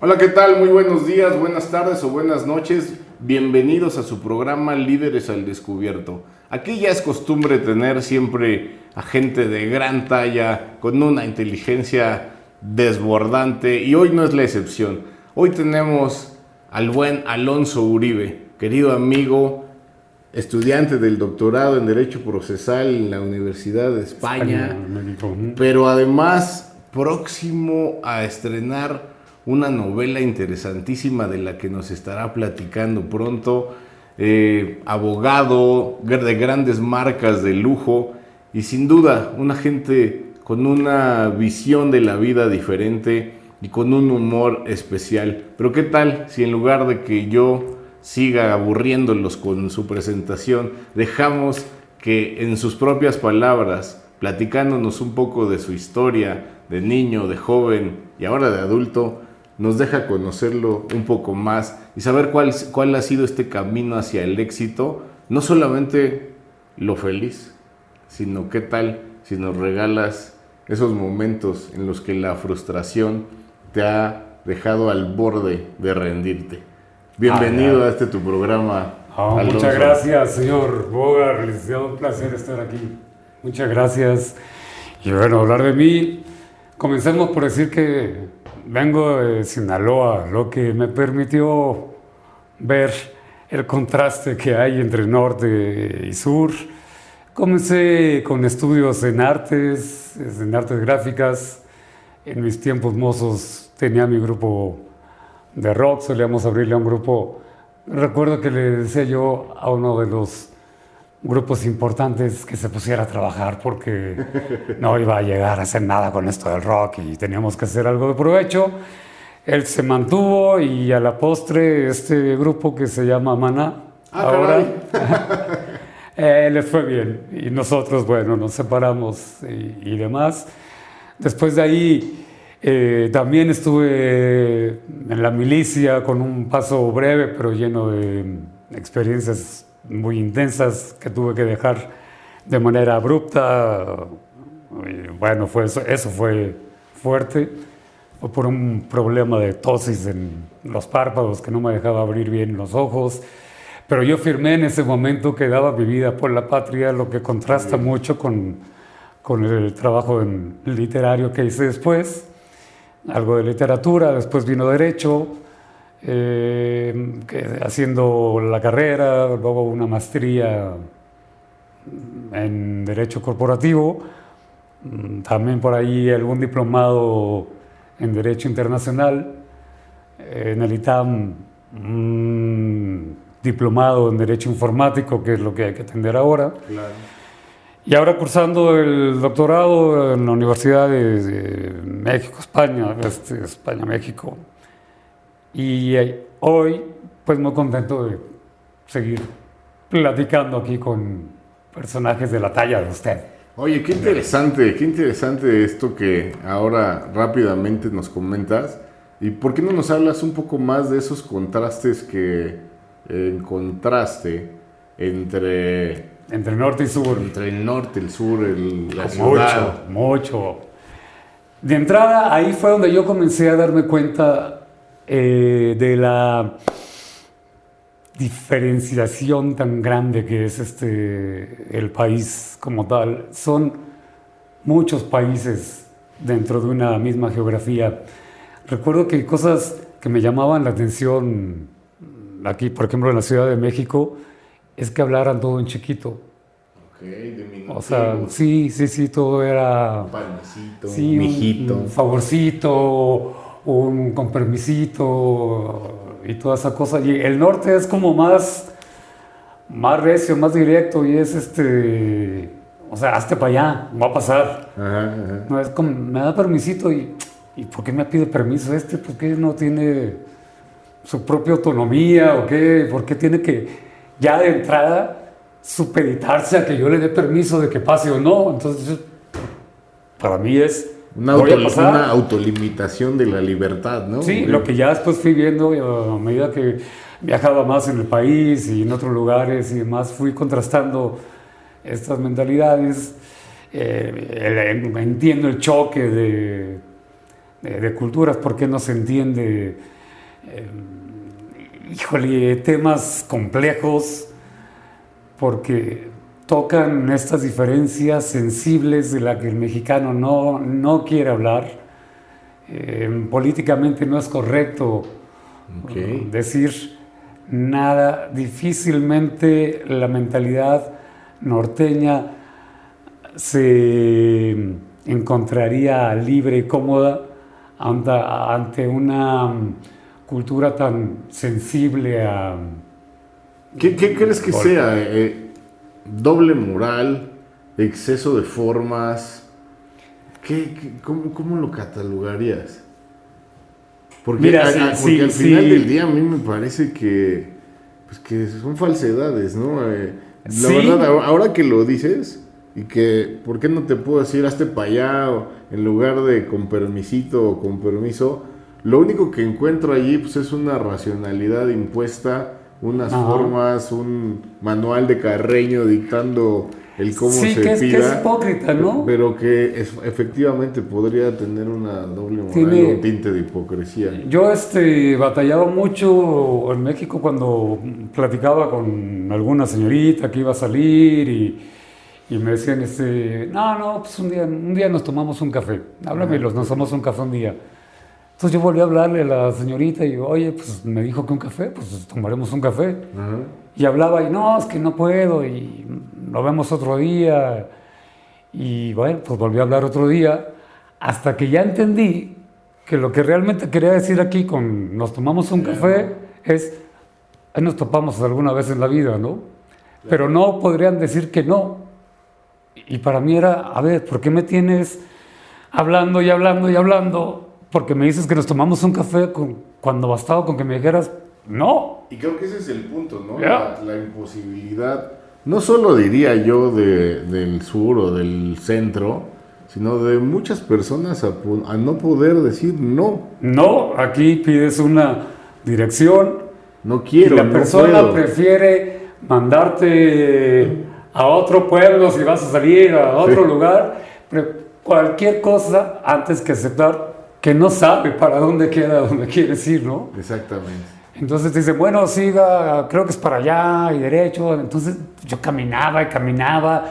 Hola, ¿qué tal? Muy buenos días, buenas tardes o buenas noches. Bienvenidos a su programa Líderes al Descubierto. Aquí ya es costumbre tener siempre a gente de gran talla, con una inteligencia desbordante y hoy no es la excepción. Hoy tenemos al buen Alonso Uribe, querido amigo, estudiante del doctorado en Derecho Procesal en la Universidad de España, pero además próximo a estrenar una novela interesantísima de la que nos estará platicando pronto, eh, abogado de grandes marcas de lujo y sin duda una gente con una visión de la vida diferente y con un humor especial. Pero ¿qué tal si en lugar de que yo siga aburriéndolos con su presentación, dejamos que en sus propias palabras, platicándonos un poco de su historia de niño, de joven y ahora de adulto, nos deja conocerlo un poco más y saber cuál, cuál ha sido este camino hacia el éxito, no solamente lo feliz, sino qué tal si nos regalas esos momentos en los que la frustración te ha dejado al borde de rendirte. Bienvenido a este tu programa. Oh, muchas gracias, señor Boga, licenciado, un placer estar aquí. Muchas gracias. Y bueno, hablar de mí, comencemos por decir que vengo de Sinaloa, lo que me permitió ver el contraste que hay entre norte y sur. Comencé con estudios en artes, en artes gráficas. En mis tiempos mozos tenía mi grupo de rock, solíamos abrirle a un grupo. Recuerdo que le decía yo a uno de los grupos importantes que se pusiera a trabajar porque no iba a llegar a hacer nada con esto del rock y teníamos que hacer algo de provecho. Él se mantuvo y a la postre este grupo que se llama Mana, ah, ahora eh, les fue bien y nosotros, bueno, nos separamos y, demás. Después de ahí eh, también estuve en la milicia con un paso breve pero lleno de experiencias muy intensas que tuve que dejar de manera abrupta. bueno, fue eso, eso fue fuerte. Fue por un problema de tosis en los párpados que no me dejaba abrir bien los ojos. Pero yo firmé en ese momento que daba mi vida por la patria, lo que contrasta mucho con, con el trabajo en literario que hice después. Algo de literatura, después vino derecho, eh, haciendo la carrera, luego una maestría en Derecho Corporativo, mm, también por ahí algún diplomado en Derecho Internacional, en el ITAM diplomado en Derecho Informático, que es lo que hay que atender ahora. Y ahora cursando el doctorado en la Universidad de, México, España, este, España, México. Y hoy, pues muy contento de seguir platicando aquí con personajes de la talla de usted. Oye, qué interesante, qué interesante esto que ahora rápidamente nos comentas. ¿Y por qué no nos hablas un poco más de esos contrastes que encontraste entre... Entre norte y sur. Entre el norte, el sur, el, la ciudad. Mucho, mucho. De entrada, ahí fue donde yo comencé a darme cuenta eh, de la diferenciación tan grande que es este, el país como tal. Son muchos países dentro de una misma geografía. Recuerdo que cosas que me llamaban la atención aquí, por ejemplo, en la Ciudad de México, es que hablaran todo en chiquito. o sea, sí, sí, sí, todo era... Un panecito, un, un favorcito, un con permisito y toda esa cosa. Y el norte es como más, más recio, más directo y es este, o sea, hazte para allá, va a pasar. No, es como, me da permisito y, ¿y por qué me pide permiso este? ¿Por qué no tiene su propia autonomía o qué? ¿Por qué tiene que ya de entrada supeditarse a que yo le dé permiso de que pase o no? Entonces, para mí es una, autolimitación de la libertad, ¿no? Sí, lo que ya después fui viendo a medida que viajaba más en el país y en otros lugares y demás, fui contrastando estas mentalidades. Eh, entiendo el choque de, eh, de culturas, por qué no se entiende, eh, híjole, temas complejos, porque tocan estas diferencias sensibles de las que el mexicano no, no quiere hablar. Eh, políticamente no es correcto decir nada, difícilmente la mentalidad norteña se encontraría libre y cómoda ante, una cultura tan sensible a... ¿Qué, crees que sea? Eh, ¿Doble moral? ¿Exceso de formas? ¿Qué, cómo, lo catalogarías? Porque, al final del día a mí me parece que, pues que son falsedades, ¿no? Eh, la verdad, ahora que lo dices, y que, ¿por qué no te puedo decir, hazte para allá en lugar de con permisito o con permiso? Lo único que encuentro allí pues, es una racionalidad impuesta, unas formas, un manual de carreño dictando el cómo sí, se que es, Que es hipócrita, ¿no? Pero que efectivamente podría tener una doble moral, un tinte de hipocresía. Yo este, batallaba mucho en México cuando platicaba con alguna señorita que iba a salir y y me decían, este, no, no, pues un día, un día nos tomamos un café. Háblame, los nos tomamos un café un día. Entonces yo volví a hablarle a la señorita y digo, oye, pues me dijo que un café, pues tomaremos un café. Y hablaba y no, es que no puedo y nos vemos otro día. Y bueno, pues volví a hablar otro día hasta que ya entendí que lo que realmente quería decir aquí con nos tomamos un café es, ahí nos topamos alguna vez en la vida, ¿no? Pero no podrían decir que no, y para mí era, a ver, ¿por qué me tienes hablando y hablando y hablando? Porque me dices que nos tomamos un café cuando bastaba con que me dijeras, no. Y creo que ese es el punto, ¿no? La, imposibilidad, no solo diría yo del sur o del centro, sino de muchas personas a, no poder decir no. No, aquí pides una dirección. No quiero. Y la persona prefiere mandarte a otro pueblo, si vas a salir a otro lugar, cualquier cosa antes que aceptar que no sabe para dónde queda, dónde quieres ir, ¿no? Exactamente. Entonces te dice, bueno, siga, creo que es para allá y derecho. Entonces yo caminaba y caminaba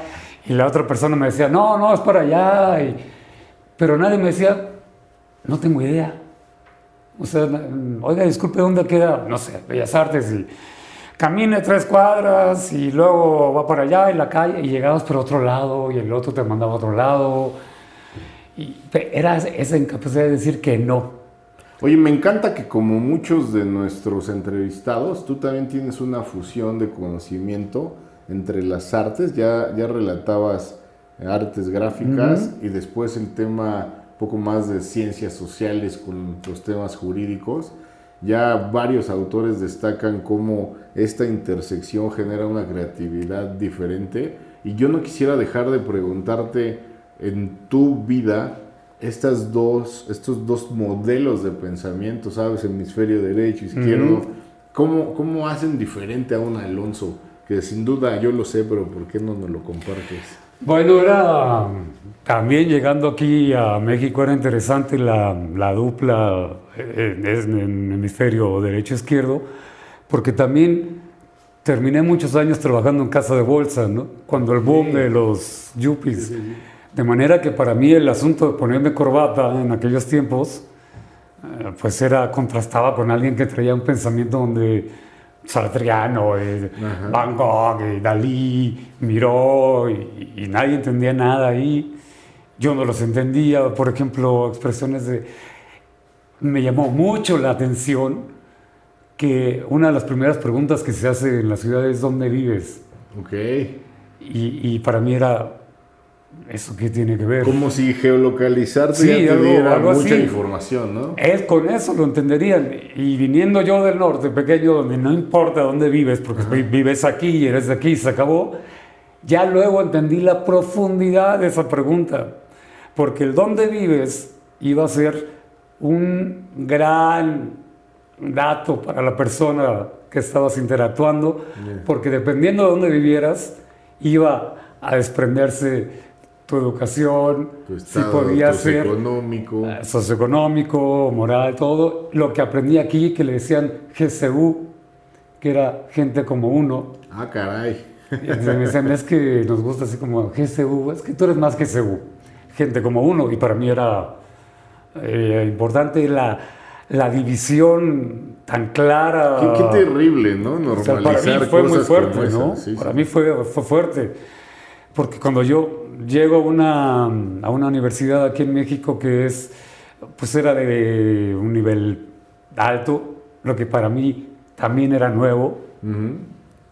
y la otra persona me decía, no, no, es para allá. Pero nadie me decía, no tengo idea. O sea, oiga, disculpe, ¿dónde queda? No sé, Bellas Artes. Y, camine tres cuadras y luego va para allá en la calle y llegabas por otro lado y el otro te mandaba a otro lado. Y era esa incapacidad de decir que no. Oye, me encanta que como muchos de nuestros entrevistados, tú también tienes una fusión de conocimiento entre las artes. Ya, ya relatabas artes gráficas y después el tema poco más de ciencias sociales con los temas jurídicos. Ya varios autores destacan cómo esta intersección genera una creatividad diferente y yo no quisiera dejar de preguntarte en tu vida estas dos, estos dos modelos de pensamiento, ¿sabes? Hemisferio derecho, izquierdo, ¿cómo, ¿cómo hacen diferente a un Alonso? Que sin duda yo lo sé, pero ¿por qué no nos lo compartes? Bueno, era también llegando aquí a México era interesante la, la dupla en, en hemisferio derecho-izquierdo, porque también terminé muchos años trabajando en casa de bolsa, ¿no? Cuando el boom de los yuppies. De manera que para mí el asunto de ponerme corbata en aquellos tiempos, eh, pues era, contrastaba con alguien que traía un pensamiento donde Sartriano, Van Gogh, Dalí, Miró, y, nadie entendía nada ahí. Yo no los entendía, por ejemplo, expresiones de... Me llamó mucho la atención que una de las primeras preguntas que se hace en la ciudad es ¿dónde vives? Ok. Y, para mí era, ¿eso qué tiene que ver? Como si geolocalizarte ya te diera mucha información, ¿no? Es, con eso lo entenderían. Y viniendo yo del norte, pequeño, donde no importa dónde vives, porque vives aquí y eres de aquí, se acabó, ya luego entendí la profundidad de esa pregunta. Porque el dónde vives iba a ser un gran dato para la persona que estabas interactuando, porque dependiendo de dónde vivieras, iba a desprenderse tu educación, Tu si podía ser socioeconómico. eh, socioeconómico, moral, todo. Lo que aprendí aquí, que le decían GCU, que era gente como uno. Ah, caray. Y me decían, es que nos gusta así como GCU, es que tú eres más GCU, gente como uno. Y para mí era eh, importante la, la división tan clara. Qué, qué terrible, ¿no? O Normalizar sea, para mí fue muy cosas fuerte, como ¿no? Sí, para sí. mí fue, fue fuerte. Porque cuando yo llego a una, a una universidad aquí en México que es, pues era de un nivel alto, lo que para mí también era nuevo,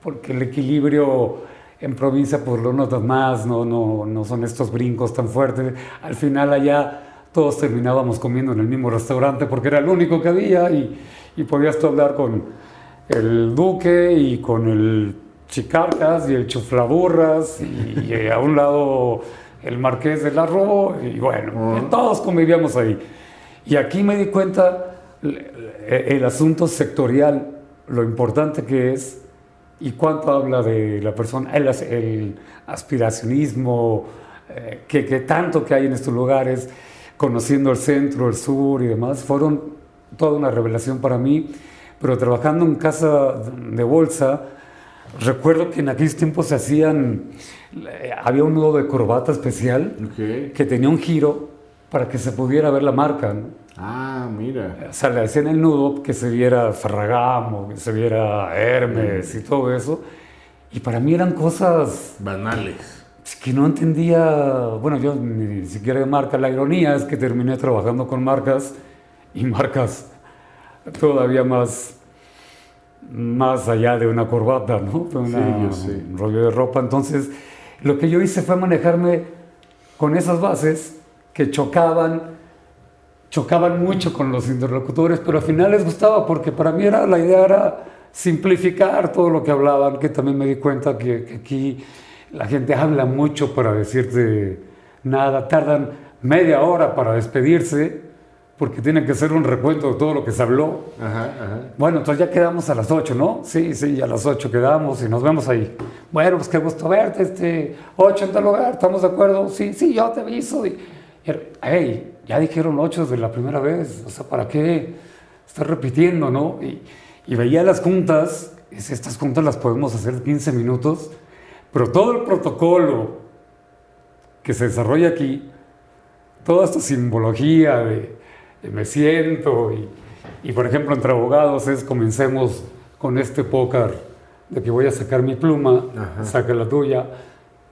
porque el equilibrio en provincia pues lo notas más, no, no, no son estos brincos tan fuertes. Al final allá todos terminábamos comiendo en el mismo restaurante porque era el único que había y, y podías tú hablar con el duque y con el chicarcas y el chuflaburras y, y a un lado el marqués del arroz y bueno, Ajá. todos convivíamos ahí. Y aquí me di cuenta el, el asunto sectorial, lo importante que es y cuánto habla de la persona, el, as- el aspiracionismo, eh, que, que tanto que hay en estos lugares, conociendo el centro, el sur y demás, fueron toda una revelación para mí. Pero trabajando en casa de bolsa, recuerdo que en aquellos tiempos se hacían, eh, había un nudo de corbata especial Ok. que tenía un giro para que se pudiera ver la marca. ¿no? Ah, mira. O sea, le hacían el nudo que se viera Ferragamo, que se viera Hermes y todo eso. Y para mí eran cosas Banales. que no entendía. Bueno, yo ni siquiera de marca. La ironía es que terminé trabajando con marcas y marcas todavía más, más allá de una corbata, ¿no? De una- un rollo de ropa. Entonces, lo que yo hice fue manejarme con esas bases que chocaban chocaban mucho con los interlocutores, pero al final les gustaba porque para mí era, la idea era simplificar todo lo que hablaban, que también me di cuenta que, que aquí la gente habla mucho para decirte nada, tardan media hora para despedirse porque tienen que hacer un recuento de todo lo que se habló. Ajá, ajá. Bueno, entonces ya quedamos a las 8, ¿no? Sí, sí, a las 8 quedamos y nos vemos ahí. Bueno, pues qué gusto verte, este, 8 en tal lugar, ¿estamos de acuerdo? Sí, sí, yo te aviso. Y, y, hey, ya dijeron 8 de la primera vez, o sea, ¿para qué? Estás repitiendo, ¿no? Y, y veía las juntas, y estas juntas las podemos hacer 15 minutos, pero todo el protocolo que se desarrolla aquí, toda esta simbología de me siento y, y, por ejemplo entre abogados es comencemos con este póker de que voy a sacar mi pluma, Ajá. saca la tuya,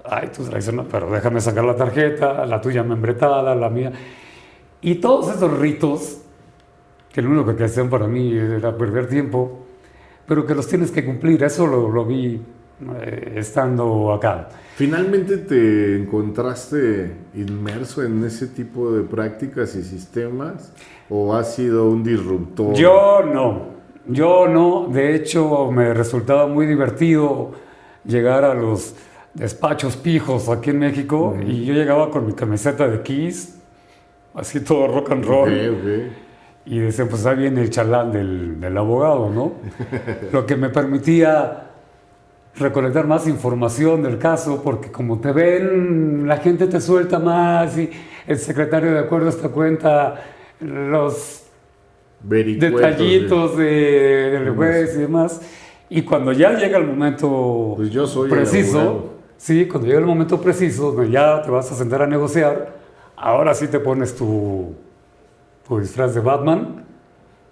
ay tú traes una, pero déjame sacar la tarjeta, la tuya membretada, la mía. Y todos esos ritos, que lo único que hacían para mí era perder tiempo, pero que los tienes que cumplir, eso lo, lo vi eh, estando acá. ¿Finalmente te encontraste inmerso en ese tipo de prácticas y sistemas? ¿O has sido un disruptor? Yo no, yo no. De hecho, me resultaba muy divertido llegar a los despachos pijos aquí en México y yo llegaba con mi camiseta de Kiss, así todo rock and roll. Y decían, pues ahí viene el chalán del, del abogado, ¿no? Lo que me permitía recolectar más información del caso, porque como te ven, la gente te suelta más y el secretario de acuerdo esta cuenta los Vericuetos detallitos de, del juez y demás. Y cuando ya llega el momento Pues yo soy el preciso, sí, cuando llega el momento preciso, donde ya te vas a sentar a negociar, ahora sí te pones tu, tu disfraz de Batman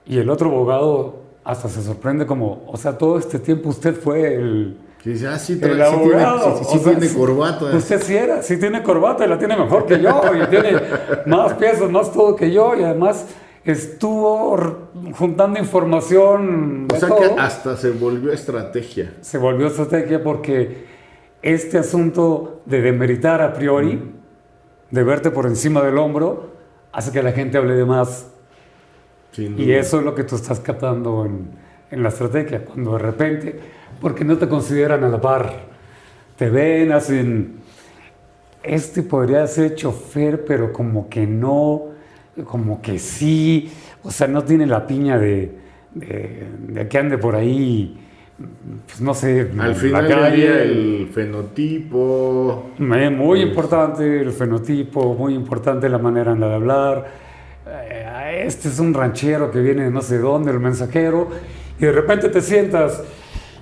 y el otro abogado hasta se sorprende como, o sea, todo este tiempo usted fue el, Que dice, ah, sí, el trae- sí tiene, abogado. sí- sí O sea, tiene corbata. Usted sí era, sí tiene corbata y la tiene mejor que yo, y tiene más piezas, más todo que yo, y además estuvo juntando información. O de sea todo. que hasta se volvió estrategia. Se volvió estrategia porque este asunto de demeritar a priori, de verte por encima del hombro, hace que la gente hable de más. Y eso es lo que tú estás captando en, en la estrategia, cuando de repente, porque no te consideran a la par, te ven, hacen, este podría ser chofer, pero como que no, como que sí, o sea, no tiene la piña de, de, de que ande por ahí pues no sé, Al final la calle. el fenotipo. Muy importante el fenotipo, muy importante la manera en la de hablar. Eh, Este es un ranchero que viene de no sé dónde, el mensajero, y de repente te sientas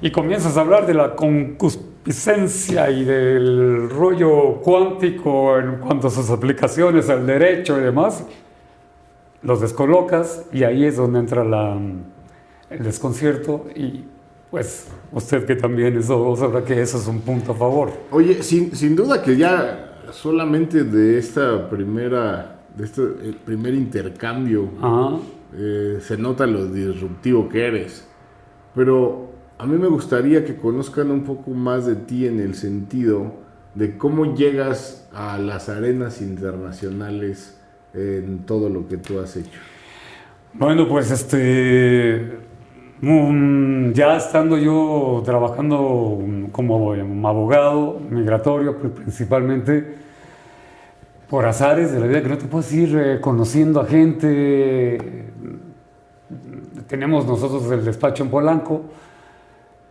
y comienzas a hablar de la concupiscencia y del rollo cuántico en cuanto a sus aplicaciones al derecho y demás. Los descolocas y ahí es donde entra la, el desconcierto y pues usted que también eso sabrá que eso es un punto a favor. Oye, sin, sin duda que ya solamente de esta primera, de este el primer intercambio, Ajá. eh, se nota lo disruptivo que eres. Pero a mí me gustaría que conozcan un poco más de ti en el sentido de cómo llegas a las arenas internacionales en todo lo que tú has hecho. Bueno, pues este, ya estando yo trabajando como abogado migratorio, pri- principalmente por azares de la vida que no te puedes ir eh, conociendo a gente. Tenemos nosotros el despacho en Polanco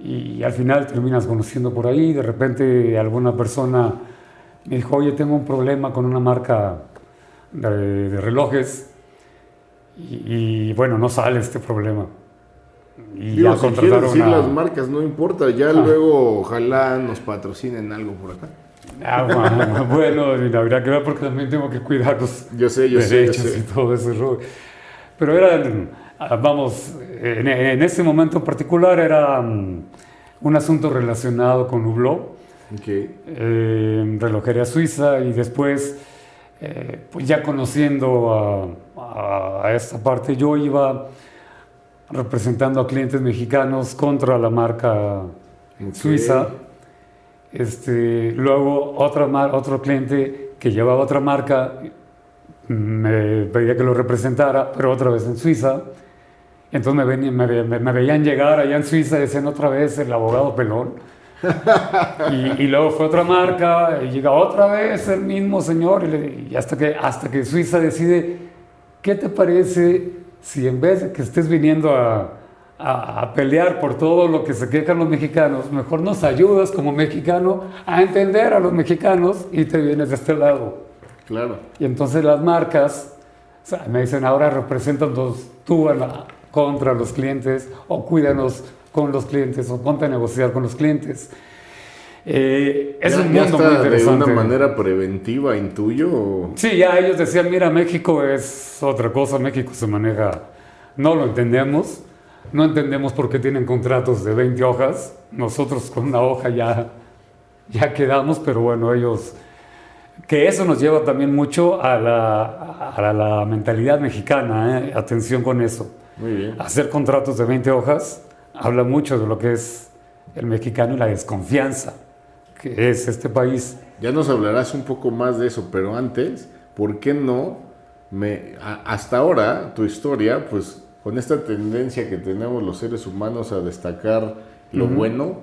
y al final terminas conociendo por ahí. De repente alguna persona me dijo, oye, tengo un problema con una marca de, de relojes y, y, bueno, no sale este problema. Y Digo, ya si contrataron decir a- las marcas, no importa, ya luego ojalá nos patrocinen algo por acá. Ah, bueno, y habría que ver porque también tengo que cuidar los Yo sé, yo sé, yo derechos sé. y todo ese rollo. Pero era, ah, vamos, en, en ese momento en particular era mm, un asunto relacionado con Hublot, Ok. eh, relojería suiza, y después, eh, pues ya conociendo a, a esta parte, yo iba representando a clientes mexicanos contra la marca Ok. suiza. Este, luego otra mar- otro cliente que llevaba otra marca me pedía que lo representara, pero otra vez en Suiza. Entonces me, ven- me me- me veían llegar allá en Suiza decían otra vez el abogado pelón. y, y luego fue otra marca y llega otra vez el mismo señor y, le- y hasta, que, hasta que Suiza decide, ¿qué te parece si en vez de que estés viniendo a, a- a pelear por todo lo que se quejan los mexicanos, mejor nos ayudas como mexicano a entender a los mexicanos y te vienes de este lado? Claro. Y entonces las marcas o sea, me dicen, ahora representan tú a la- contra los clientes o cuídanos con los clientes o ponte a negociar con los clientes. Eh, es Ya- un mundo muy interesante. De una manera preventiva, intuyo. o- Sí, ya ellos decían, mira, México es otra cosa, México se maneja, no lo entendemos, no entendemos por qué tienen contratos de 20 hojas, nosotros con una hoja ya, ya quedamos, pero bueno, ellos, que eso nos lleva también mucho a la, a la, la mentalidad mexicana, ¿eh? atención con eso, Muy bien. hacer contratos de 20 hojas habla mucho de lo que es el mexicano y la desconfianza que es este país. Ya nos hablarás un poco más de eso, pero antes, ¿por qué no? Me, a- hasta ahora, tu historia, pues con esta tendencia que tenemos los seres humanos a destacar lo bueno,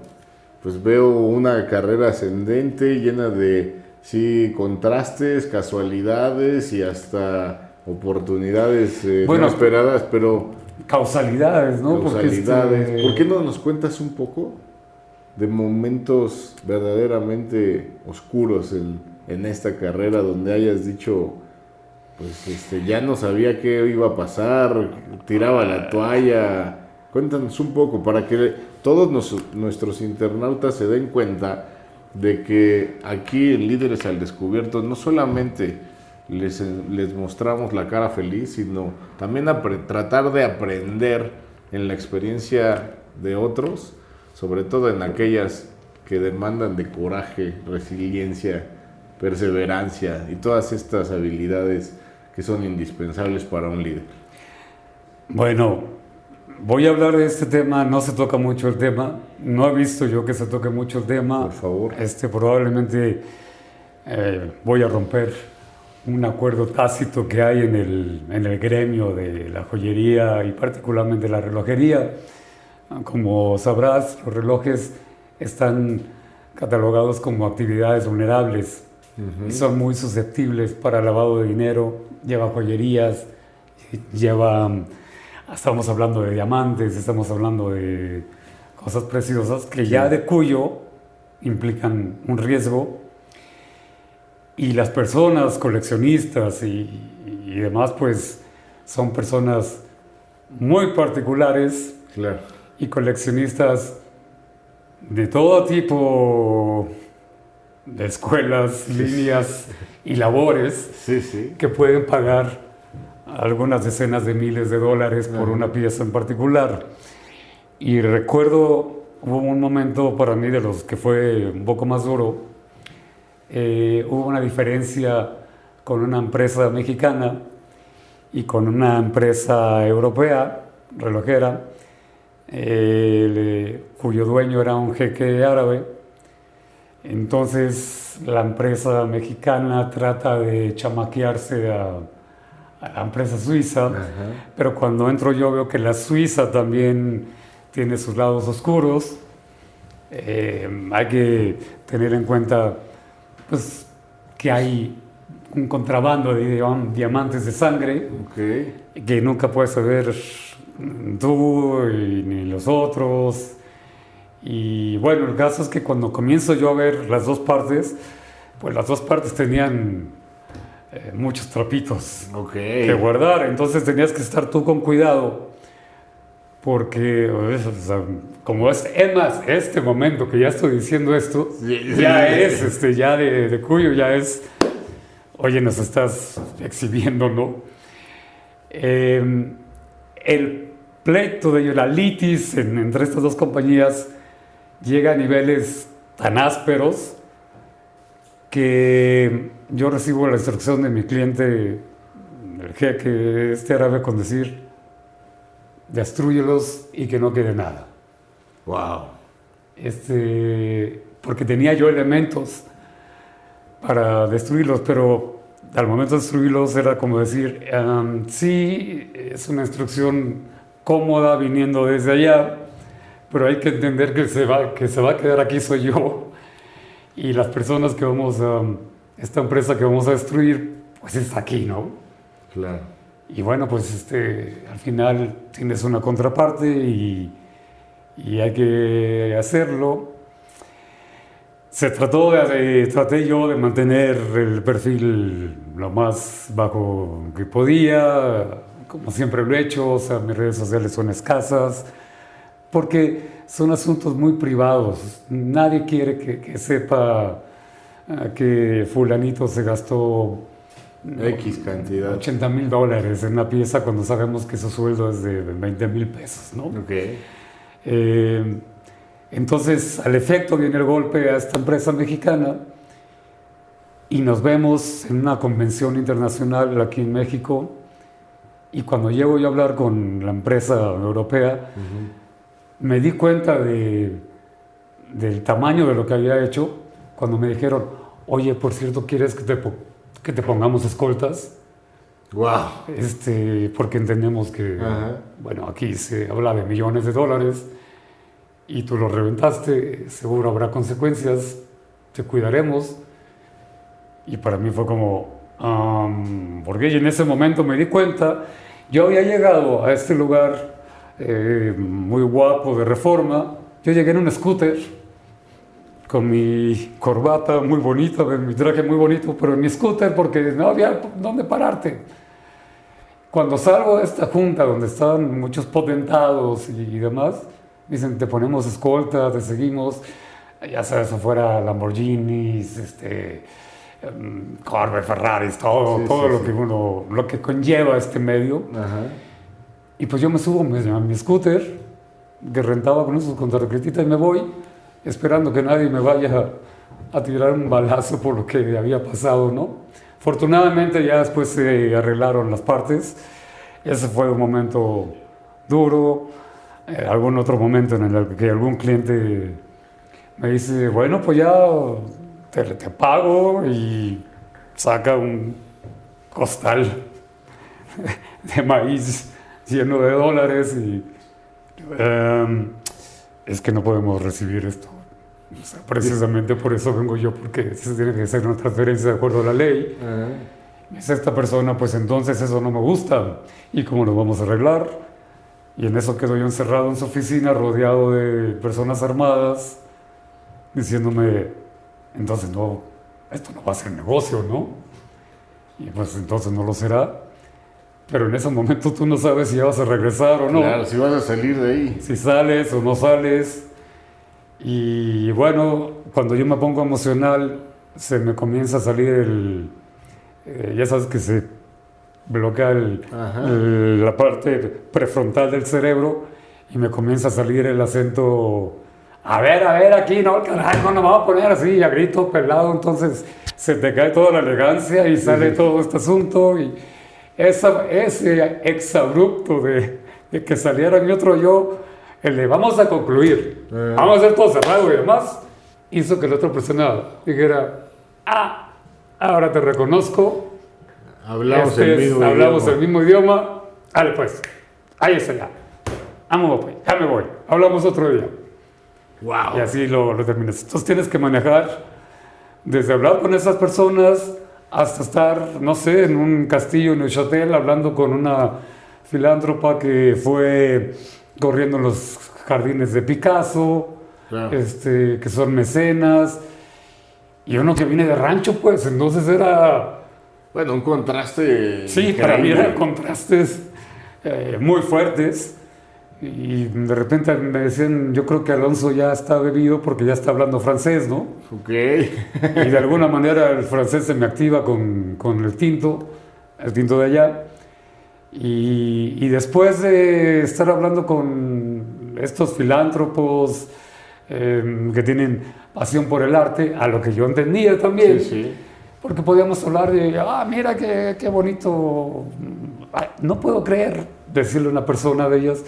pues veo una carrera ascendente llena de, sí, contrastes, casualidades y hasta oportunidades eh, Bueno, no esperadas, pero Causalidades, ¿no? Este, causalidades. ¿Por qué no nos cuentas un poco de momentos verdaderamente oscuros en, en esta carrera donde hayas dicho, pues este, ya no sabía qué iba a pasar, tiraba la toalla? Cuéntanos un poco para que todos nos- nuestros internautas se den cuenta de que aquí en Líderes al Descubierto no solamente les, les mostramos la cara feliz, sino también tratar de aprender en la experiencia de otros, sobre todo en aquellas que demandan de coraje, resiliencia, perseverancia y todas estas habilidades que son indispensables para un líder. Bueno, voy a hablar de este tema, no se toca mucho el tema, no he visto yo que se toque mucho el tema. Por favor. Este, probablemente eh, voy a romper un acuerdo tácito que hay en el, en el gremio de la joyería y particularmente la relojería. Como sabrás, los relojes están catalogados como actividades vulnerables y son muy susceptibles para lavado de dinero, lleva joyerías, lleva, estamos hablando de diamantes, estamos hablando de cosas preciosas que ya de cuyo implican un riesgo y las personas coleccionistas y, y demás pues son personas muy particulares Claro. y coleccionistas de todo tipo de escuelas, líneas y labores Sí, sí. que pueden pagar algunas decenas de miles de dólares por Ajá. una pieza en particular. Y recuerdo, hubo un momento para mí de los que fue un poco más duro, eh, hubo una diferencia con una empresa mexicana y con una empresa europea, relojera, eh, le- cuyo dueño era un jeque árabe. Entonces la empresa mexicana trata de chamaquearse a, a la empresa suiza, Ajá. pero cuando entro yo veo que la Suiza también tiene sus lados oscuros. Eh, hay que tener en cuenta pues, que hay un contrabando de diam- diamantes de sangre que nunca puedes saber tú y ni los otros. Y bueno, el caso es que cuando comienzo yo a ver las dos partes, pues las dos partes tenían eh, muchos trapitos que guardar, entonces tenías que estar tú con cuidado. Porque, o sea, como es, es más, este momento que ya estoy diciendo esto, ya es, este, ya de, de cuyo, ya es, oye, nos estás exhibiendo, ¿no? Eh, el pleito de la litis en- entre estas dos compañías llega a niveles tan ásperos que yo recibo la instrucción de mi cliente, el jeque este árabe, con decir, destruyelos y que no quede nada. Wow. Este, porque tenía yo elementos para destruirlos, pero al momento de destruirlos era como decir, "Am, sí, es una instrucción cómoda viniendo desde allá, pero hay que entender que se va, que se va a quedar aquí soy yo y las personas que vamos a, esta empresa que vamos a destruir, pues es aquí, ¿no? Claro. Y bueno, pues este, al final tienes una contraparte y, hay que hacerlo. Se trató de, traté yo de mantener el perfil lo más bajo que podía, como siempre lo he hecho, o sea, mis redes sociales son escasas, porque son asuntos muy privados. Nadie quiere que, que sepa ah, que fulanito se gastó X cantidad. 80 mil dólares en una pieza cuando sabemos que su sueldo es de 20 mil pesos, ¿no? Ok. Eh, entonces, al efecto viene el golpe a esta empresa mexicana y nos vemos en una convención internacional aquí en México y cuando llego yo a hablar con la empresa europea, me di cuenta de, del tamaño de lo que había hecho cuando me dijeron, oye, por cierto, ¿quieres que te, que te pongamos escoltas? Wow. Este, porque entendemos que, Ajá. bueno, aquí se habla de millones de dólares y tú lo reventaste, seguro habrá consecuencias, te cuidaremos. Y para mí fue como, am, porque en ese momento me di cuenta, yo había llegado a este lugar eh, muy guapo de reforma, yo llegué en un scooter con mi corbata muy bonita, mi traje muy bonito, pero en mi scooter porque no había dónde pararte. Cuando salgo de esta junta donde estaban muchos potentados y, demás, dicen, te ponemos escolta, te seguimos, ya sabes, afuera Lamborghinis, este, em, Corvette, Ferraris, todo, Sí, todo sí, lo sí. que uno, lo que conlleva este medio. Ajá. Y pues yo me subo me- a mi scooter, que rentaba con esos contrarrecretita y me voy, esperando que nadie me vaya a tirar un balazo por lo que había pasado, ¿no? Afortunadamente ya después se arreglaron las partes. Ese fue un momento duro. Eh, algún otro momento en el que algún cliente me dice, bueno, pues ya te, pago y saca un costal de maíz lleno de dólares y em, es que no podemos recibir esto. O sea, precisamente por eso vengo yo, porque se tiene que hacer una transferencia de acuerdo a la ley. Ajá. Es esta persona, pues entonces eso no me gusta. ¿Y cómo lo vamos a arreglar? Y en eso quedo yo encerrado en su oficina, rodeado de personas armadas, diciéndome, entonces no, esto no va a ser negocio, ¿no? Y pues entonces no lo será. Pero en ese momento tú no sabes si ya vas a regresar o no. Claro, si vas a salir de ahí. Si sales o no sales. Y bueno, cuando yo me pongo emocional, se me comienza a salir el... eh, ya sabes que se bloquea el- el- la parte prefrontal del cerebro y me comienza a salir el acento... A ver, a ver, aquí, no, caray, no nos vamos a poner así, a grito pelado, entonces se te cae toda la elegancia y sale todo este asunto y esa, ese exabrupto de, de que saliera mi otro yo, el de vamos a concluir, Eh. vamos a hacer todo cerrado y demás, hizo que la otra persona dijera, ah, ahora te reconozco, Hablamos este el es- mismo hablamos el mismo idioma, dale pues, ahí está ya, vamos pues, ya me voy, hablamos otro día. Wow. Y así lo, lo terminas. Entonces tienes que manejar desde hablar con esas personas hasta estar, no sé, en un castillo en Neuchâtel hablando con una filántropa que fue corriendo en los jardines de Picasso, Claro. este, que son mecenas, y uno que viene de rancho, pues entonces era, Bueno, un contraste. sí, para mí eran contrastes eh, muy fuertes. Y de repente me decían, yo creo que Alonso ya está bebido porque ya está hablando francés, ¿no? Ok. Y de alguna manera el francés se me activa con, con el tinto, el tinto de allá. Y, y después de estar hablando con estos filántropos eh, que tienen pasión por el arte, a lo que yo entendía también, Sí, sí. porque podíamos hablar de, ah, mira qué, qué bonito. Ay, no puedo creer, decirle a una persona de ellas,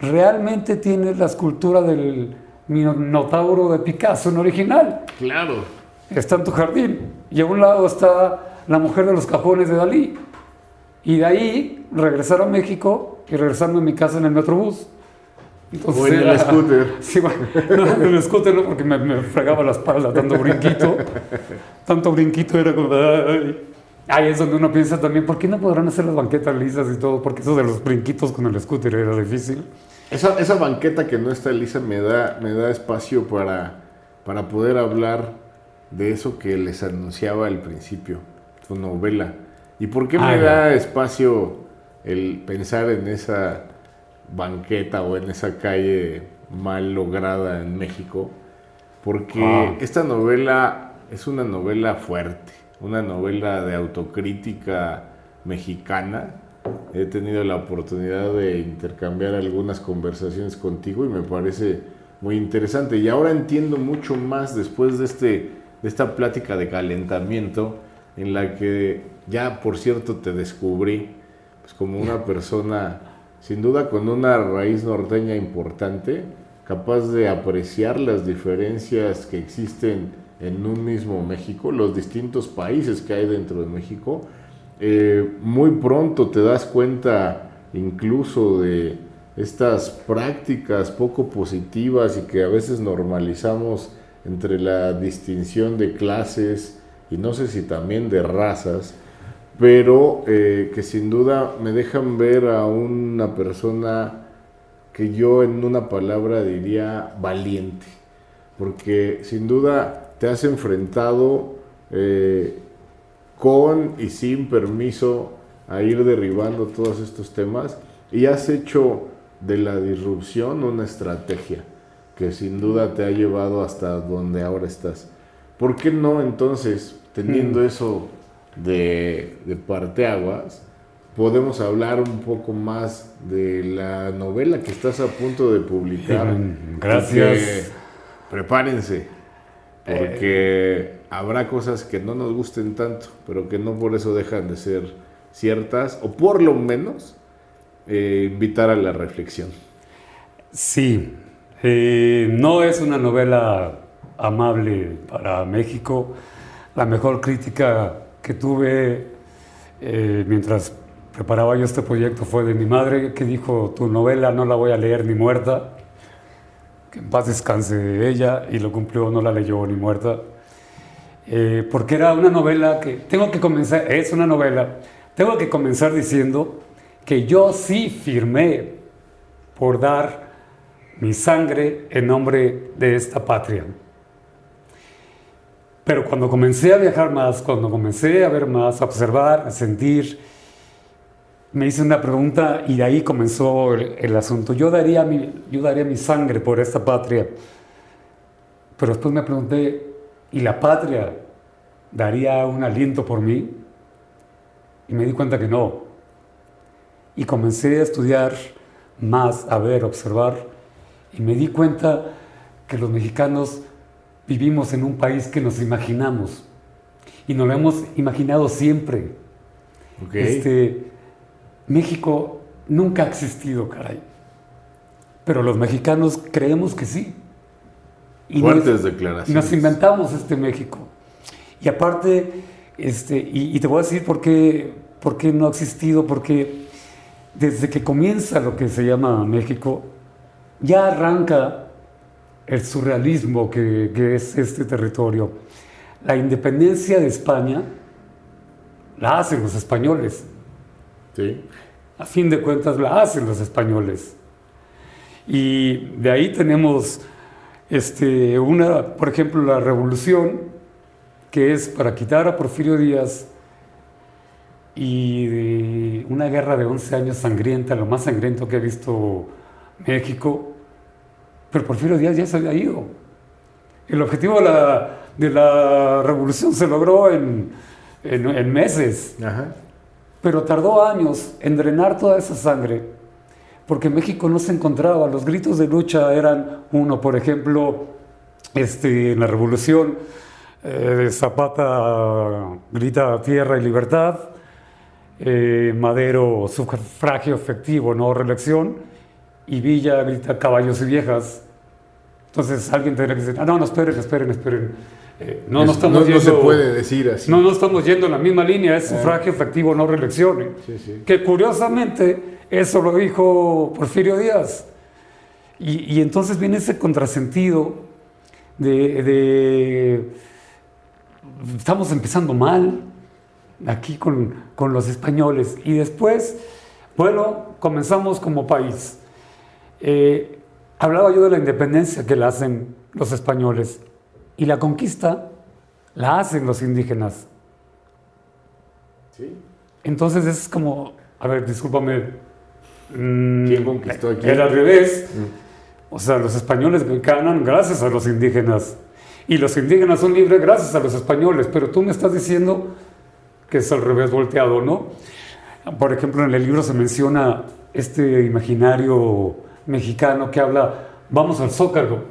realmente tiene la escultura del Minotauro de Picasso en original. Claro. Está en tu jardín. Y a un lado está la mujer de los cajones de Dalí. Y de ahí regresar a México y regresarme a mi casa en el Metrobús. Entonces O en el era- scooter. Sí, bueno, no, en el scooter no, porque me, me fregaba la espalda tanto brinquito. tanto brinquito era como... Ay. Ahí es donde uno piensa también, ¿por qué no podrán hacer las banquetas lisas y todo? Porque eso de los brinquitos con el scooter era difícil. Esa, esa banqueta que no está lisa me da, me da espacio para, para poder hablar de eso que les anunciaba al principio, tu novela. ¿Y por qué me Ah, ya. da espacio el pensar en esa banqueta o en esa calle mal lograda en México? Porque Ah. esta novela es una novela fuerte, una novela de autocrítica mexicana. He tenido la oportunidad de intercambiar algunas conversaciones contigo y me parece muy interesante. Y ahora entiendo mucho más después de, este, de esta plática de calentamiento en la que ya, por cierto, te descubrí pues, como una persona sin duda con una raíz norteña importante, capaz de apreciar las diferencias que existen en un mismo México, los distintos países que hay dentro de México. Eh, muy pronto te das cuenta incluso de estas prácticas poco positivas y que a veces normalizamos entre la distinción de clases y no sé si también de razas, pero eh, que sin duda me dejan ver a una persona que yo en una palabra diría valiente, porque sin duda te has enfrentado eh, con y sin permiso a ir derribando todos estos temas y has hecho de la disrupción una estrategia que sin duda te ha llevado hasta donde ahora estás. ¿Por qué no entonces, teniendo eso de, de parteaguas, podemos hablar un poco más de la novela que estás a punto de publicar? Mm, gracias. Prepárense, porque habrá cosas que no nos gusten tanto, pero que no por eso dejan de ser ciertas, o por lo menos eh, invitar a la reflexión. Sí, eh, no es una novela amable para México. La mejor crítica que tuve eh, mientras preparaba yo este proyecto fue de mi madre, que dijo, tu novela no la voy a leer ni muerta. Que en paz descanse ella, y lo cumplió, no la leyó ni muerta. Eh, porque era una novela que, tengo que comenzar, es una novela, tengo que comenzar diciendo que yo sí firmé por dar mi sangre en nombre de esta patria. Pero cuando comencé a viajar más, cuando comencé a ver más, a observar, a sentir, me hice una pregunta y de ahí comenzó el, asunto. Yo daría, mi, yo daría mi sangre por esta patria. Pero después me pregunté, ¿y la patria daría un aliento por mí? Y me di cuenta que no. Y comencé a estudiar más, a ver, observar, y me di cuenta que los mexicanos vivimos en un país que nos imaginamos. Y nos lo hemos imaginado siempre. Este, México nunca ha existido, caray. Pero los mexicanos creemos que sí. Y Fuertes declaraciones. Nos inventamos este México. Y aparte, este, y, te voy a decir por qué, por qué no ha existido, porque desde que comienza lo que se llama México, ya arranca el surrealismo que, es este territorio. La independencia de España la hacen los españoles. Sí. A fin de cuentas la hacen los españoles. Y de ahí tenemos este, una, por ejemplo, la revolución, que es para quitar a Porfirio Díaz y una guerra de 11 años sangrienta, lo más sangriento que ha visto México, pero Porfirio Díaz ya se había ido. El objetivo de la, revolución se logró en, meses, pero tardó años en drenar toda esa sangre, porque México no se encontraba. Los gritos de lucha eran uno, por ejemplo, este, en la revolución, eh, Zapata grita tierra y libertad, eh, Madero sufragio efectivo, no reelección, y Villa grita caballos y viejas. Entonces alguien tendría que decir, ah, no, no, esperen, esperen, esperen. Eh, no, no, estamos no, yendo, no se puede decir así. No, no estamos yendo en la misma línea, es sufragio efectivo, no reelección. Que curiosamente eso lo dijo Porfirio Díaz. Y, y entonces viene ese contrasentido de, de, estamos empezando mal aquí con, con los españoles y después, bueno, comenzamos como país. Eh, hablaba yo de la independencia que la hacen los españoles y la conquista la hacen los indígenas. Sí. Entonces es como, a ver, discúlpame. Mm, ¿Quién conquistó aquí? Era al revés. Mm. O sea, los españoles ganan gracias a los indígenas. Y los indígenas son libres gracias a los españoles. Pero tú me estás diciendo que es al revés volteado, ¿no? Por ejemplo, en el libro se menciona este imaginario mexicano que habla, vamos al Zócalo.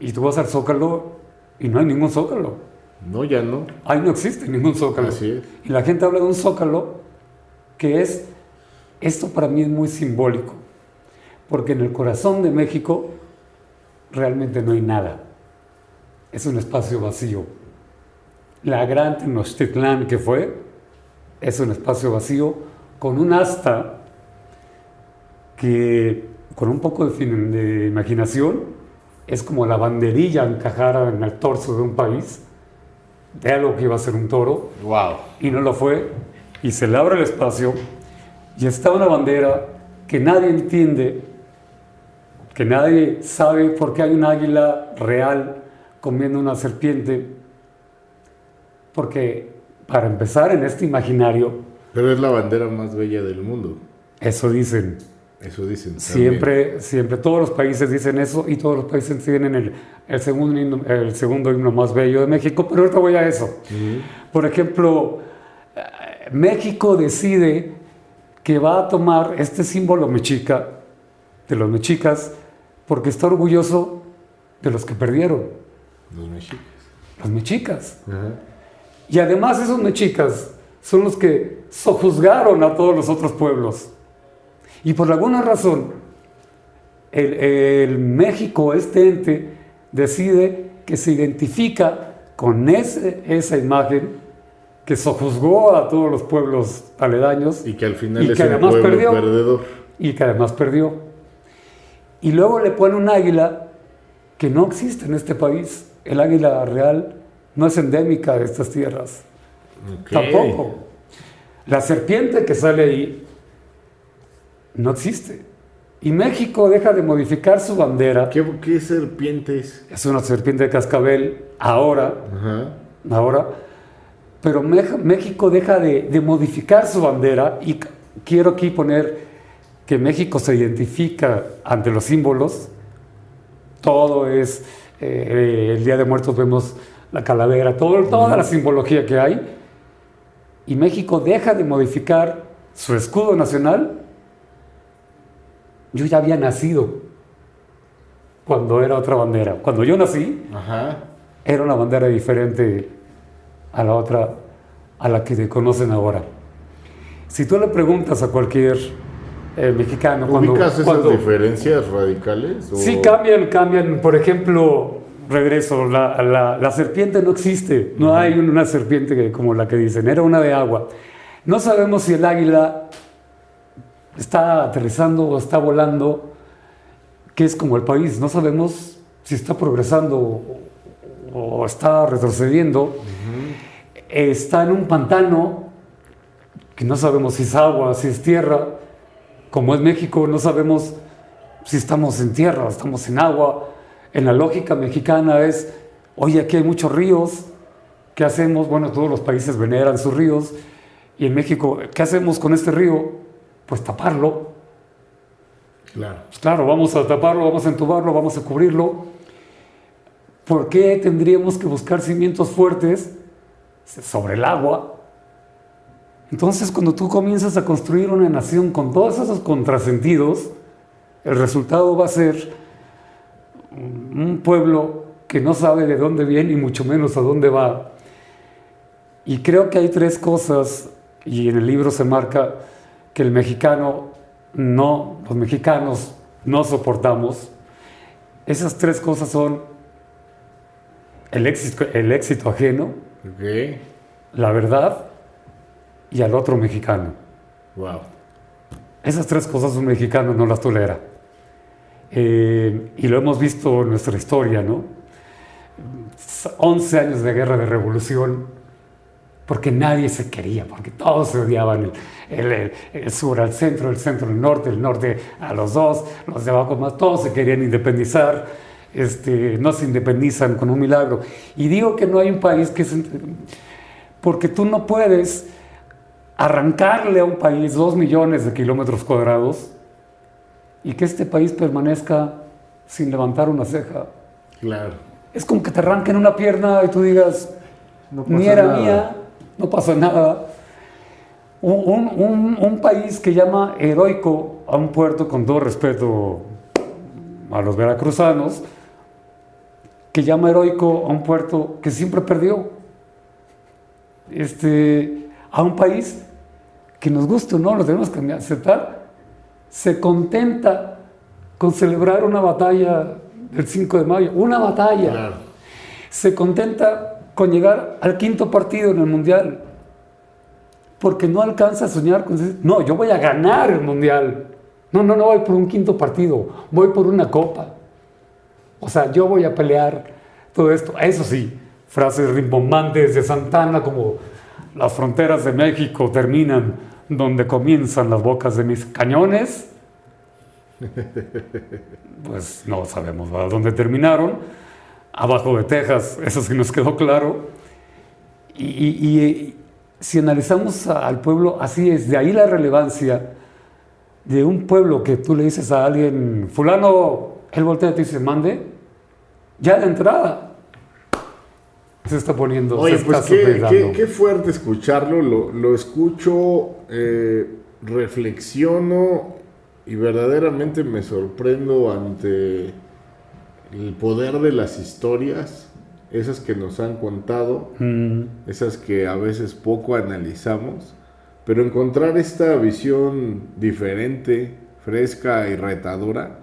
Y tú vas al Zócalo y no hay ningún Zócalo. No, ya no. Ahí no existe ningún Zócalo. Y la gente habla de un Zócalo que es, esto para mí es muy simbólico, porque en el corazón de México realmente no hay nada. Es un espacio vacío. La gran Tenochtitlán que fue, es un espacio vacío con un asta que con un poco de, imaginación es como la banderilla encajada en el torso de un país de algo que iba a ser un toro. Wow. Y no lo fue. Y se le abre el espacio y está una bandera que nadie entiende, que nadie sabe por qué hay un águila real comiendo una serpiente. Porque para empezar en este imaginario... Pero es la bandera más bella del mundo. Eso dicen. Eso dicen. Siempre, siempre, todos los países dicen eso y todos los países tienen el, el, segundo, himno, el segundo himno más bello de México, pero ahorita voy a eso. Por ejemplo, eh, México decide que va a tomar este símbolo mexica, de los mexicas, porque está orgulloso de los que perdieron. Los mexicas. Los mexicas. Y además esos mexicas son los que sojuzgaron a todos los otros pueblos. Y por alguna razón, el, México, este ente, decide que se identifica con ese, esa imagen que sojuzgó a todos los pueblos aledaños. Y que al final es el perdió, perdedor. Y que además perdió. Y luego le pone un águila que no existe en este país. El águila real no es endémica de estas tierras. Tampoco. La serpiente que sale ahí no existe. Y México deja de modificar su bandera. ¿Qué, qué serpiente es? Es una serpiente de cascabel ahora, ahora. Pero México deja de, de modificar su bandera y quiero aquí poner que México se identifica ante los símbolos. Todo es, eh, el Día de Muertos vemos la calavera, todo, toda la simbología que hay. Y México deja de modificar su escudo nacional. Yo ya había nacido cuando era otra bandera. Cuando yo nací, era una bandera diferente a la otra, a la que conocen ahora. Si tú le preguntas a cualquier eh, mexicano. ¿Ubicas esas diferencias radicales? Sí, cambian, cambian. Por ejemplo, regreso, la, la, serpiente no existe. No hay una serpiente como la que dicen, era una de agua. No sabemos si el águila está aterrizando o está volando, que es como el país. No sabemos si está progresando o, está retrocediendo. Está en un pantano que no sabemos si es agua, si es tierra como es México, no sabemos si estamos en tierra, estamos en agua. En la lógica mexicana es, oye, aquí hay muchos ríos, ¿qué hacemos? Bueno, todos los países veneran sus ríos. Y en México, ¿qué hacemos con este río? Pues taparlo. Claro. Pues claro, vamos a taparlo, vamos a entubarlo, vamos a cubrirlo. ¿Por qué tendríamos que buscar cimientos fuertes sobre el agua entonces, cuando tú comienzas a construir una nación con todos esos contrasentidos, el resultado va a ser un pueblo que no sabe de dónde viene y mucho menos a dónde va. Y creo que hay tres cosas, y en el libro se marca que el mexicano no, los mexicanos no soportamos. Esas tres cosas son el éxito, el éxito ajeno, la verdad y al otro mexicano. Wow. Esas tres cosas un mexicano no las tolera. Eh, y lo hemos visto en nuestra historia, ¿no? 11 años de guerra de revolución, porque nadie se quería, porque todos se odiaban, el, el, sur al centro, el centro al norte, el norte a los dos, los de abajo más, todos se querían independizar, este, no se independizan con un milagro. Y digo que no hay un país que... Se, porque tú no puedes arrancarle a un país dos millones de kilómetros cuadrados y que este país permanezca sin levantar una ceja. Claro. Es como que te arranquen una pierna y tú digas, ni era mía, no pasa nada. Un, un, país que llama heroico a un puerto, con todo respeto a los veracruzanos, que llama heroico a un puerto que siempre perdió. Este, a un país que nos guste o no, lo tenemos que aceptar, se contenta con celebrar una batalla del 5 de mayo, una batalla. Se contenta con llegar al quinto partido en el Mundial, porque no alcanza a soñar con no, yo voy a ganar el Mundial. No, no, no voy por un quinto partido, voy por una copa. O sea, yo voy a pelear todo esto. Eso sí, frases rimbombantes de Santana como las fronteras de México terminan donde comienzan las bocas de mis cañones. Pues no sabemos dónde terminaron. Abajo de Texas, eso sí nos quedó claro. Y, si analizamos al pueblo, así es, de ahí la relevancia de un pueblo que tú le dices a alguien, fulano, él voltea y te dice, mande, ya de entrada, se está poniendo. Oye, pues qué, fuerte escucharlo. Lo, escucho, eh, reflexiono y verdaderamente me sorprendo ante el poder de las historias, esas que nos han contado, mm. esas que a veces poco analizamos, pero encontrar esta visión diferente, fresca y retadora,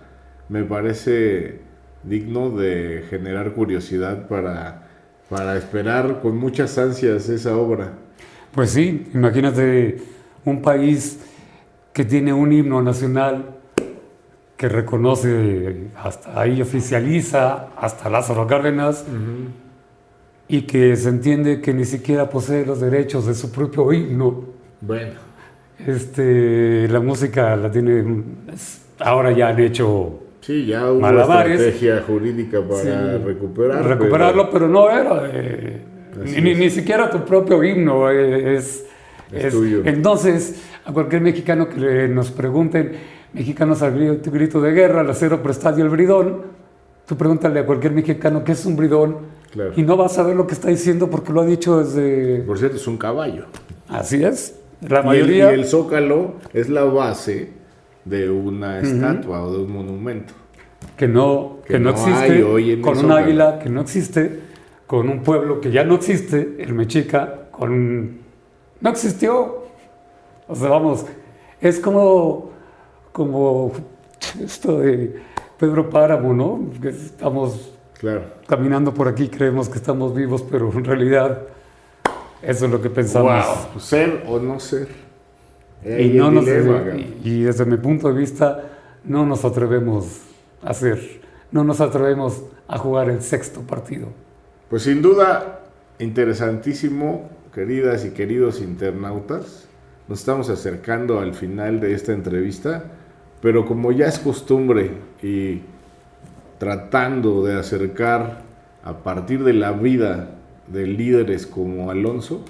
me parece digno de generar curiosidad para para esperar con muchas ansias esa obra. Pues sí, imagínate un país que tiene un himno nacional que reconoce, hasta ahí oficializa, hasta Lázaro Cárdenas, y que se entiende que ni siquiera posee los derechos de su propio himno. Bueno. Este, la música la tiene, ahora ya han hecho Sí, ya hubo Malabares. estrategia jurídica para Sí. recuperar. recuperarlo, pero, no era eh, ni, ni siquiera tu propio himno eh, es, Es es- tuyo. Entonces, a cualquier mexicano que le- nos pregunten, mexicanos al grito, grito de guerra, el acero prestado y el bridón, tú pregúntale a cualquier mexicano qué es un bridón Claro. y no vas a ver lo que está diciendo porque lo ha dicho desde... Por cierto, es un caballo. Así es. La Y el- mayoría... Y el, zócalo es la base de una estatua o de un monumento. que no, Que que no no existe, hoy en con un águila que no existe, con un pueblo que ya no existe, el Mexica, con no existió. O sea, vamos, es como, como esto de Pedro Páramo, ¿no? Que estamos Claro. caminando por aquí, creemos que estamos vivos, pero en realidad eso es lo que pensamos. Wow. Ser o no ser. Y, Ahí no nos- y- y desde mi punto de vista, no nos atrevemos a hacer, no nos atrevemos a jugar el sexto partido. Pues sin duda, interesantísimo, queridas y queridos internautas. Nos estamos acercando al final de esta entrevista, pero como ya es costumbre y tratando de acercar a partir de la vida de líderes como Alonso,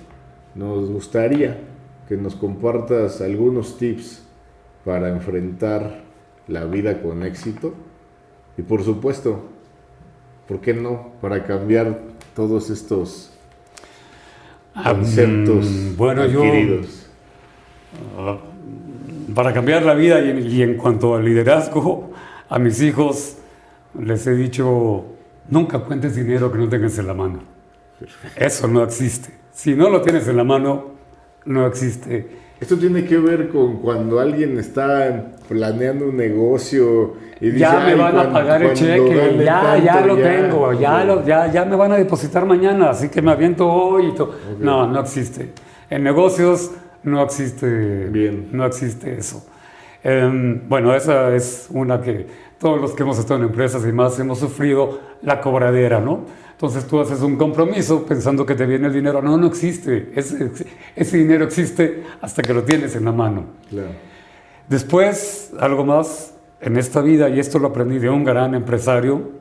nos gustaría que nos compartas algunos tips para enfrentar la vida con éxito y por supuesto, ¿por qué no? Para cambiar todos estos conceptos Mm, bueno, yo- adquiridos. Para cambiar la vida y, y en cuanto al liderazgo, a mis hijos les he dicho, nunca cuentes dinero que no tengas en la mano. Eso no existe. Si no lo tienes en la mano, no existe. Esto tiene que ver con cuando alguien está planeando un negocio y dice, ya me "Ay, van a pagar el cheque, ya, ya lo tengo, ya, lo- ya, ya me van a depositar mañana, así que me aviento hoy y. No, no existe. En negocios no existe, Bien. no existe eso. Em, bueno, esa es una que todos los que hemos estado en empresas y más hemos sufrido la cobradera, ¿no? Entonces tú haces un compromiso pensando que te viene el dinero. No, no existe. Ese, ese dinero existe hasta que lo tienes en la mano. Claro. Después, algo más en esta vida, y esto lo aprendí de un gran empresario,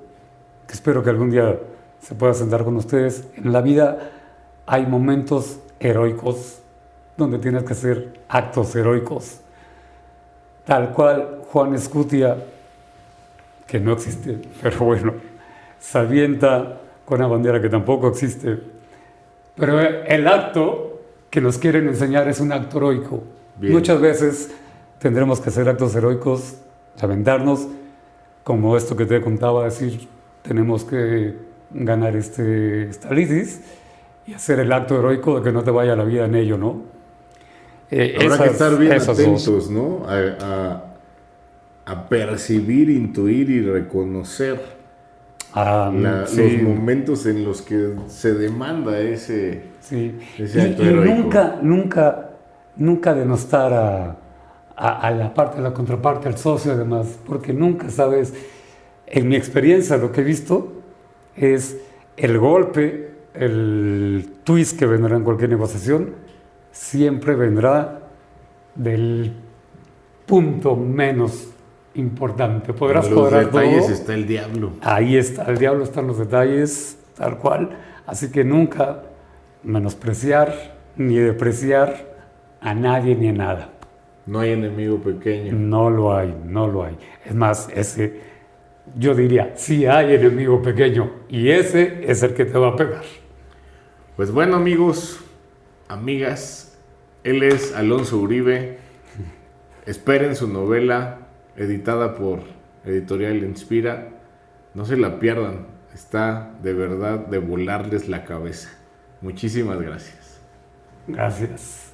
que espero que algún día se pueda sentar con ustedes. En la vida hay momentos heroicos donde tienes que hacer actos heroicos. Tal cual Juan Escutia, que no existe, pero bueno, se avienta con una bandera que tampoco existe. Pero el acto que nos quieren enseñar es un acto heroico. Bien. Muchas veces tendremos que hacer actos heroicos, aventarnos, como esto que te contaba, decir, tenemos que ganar este, esta lisis y hacer el acto heroico de que no te vaya la vida en ello, ¿no? Eh, Habrá que esas- estar bien esas dos. atentos, ¿no? A, a- a percibir, intuir y reconocer Ah, la- sí. los momentos en los que se demanda ese... Sí. Ese Y, acto y heroico. nunca, nunca, nunca denostar a, a- a la parte, a la contraparte, al socio además, porque nunca sabes, en mi experiencia lo que he visto es el golpe, el twist que vendrá en cualquier negociación, siempre vendrá del punto menos importante. Podrás en los detalles todo. está el diablo. Ahí está, el diablo está en los detalles, tal cual. Así que nunca menospreciar ni depreciar a nadie ni a nada. No hay enemigo pequeño. No lo hay, no lo hay. Es más, ese, yo diría, sí hay enemigo pequeño y ese es el que te va a pegar. Pues bueno, amigos, amigas, él es Alonso Uribe. Esperen su novela editada por Editorial Inspira. No se la pierdan. Está de verdad de volarles la cabeza. Muchísimas gracias. Gracias.